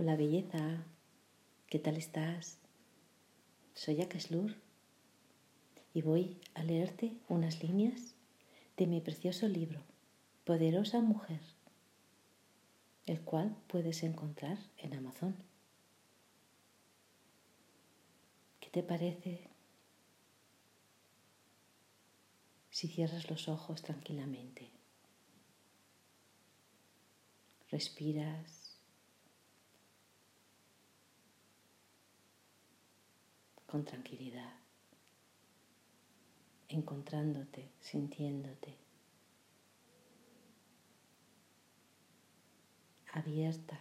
Hola belleza, ¿qué tal estás? Soy Akeslur y voy a leerte unas líneas de mi precioso libro, Poderosa Mujer, el cual puedes encontrar en Amazon. ¿Qué te parece si cierras los ojos tranquilamente? Respiras con tranquilidad, encontrándote, sintiéndote, abierta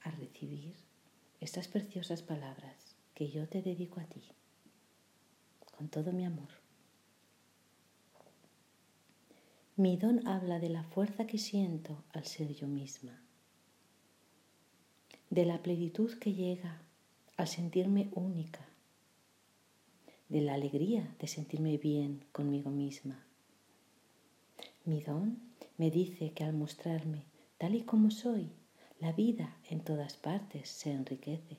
a recibir estas preciosas palabras que yo te dedico a ti, con todo mi amor. Mi don habla de la fuerza que siento al ser yo misma, de la plenitud que llega al sentirme única, de la alegría de sentirme bien conmigo misma. Mi don me dice que al mostrarme tal y como soy, la vida en todas partes se enriquece.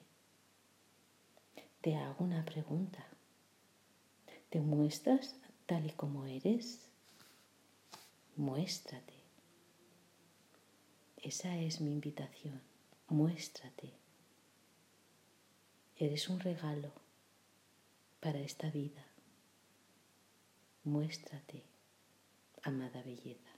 Te hago una pregunta. ¿Te muestras tal y como eres? Muéstrate. Esa es mi invitación. Muéstrate. Eres un regalo para esta vida. Muéstrate, amada belleza.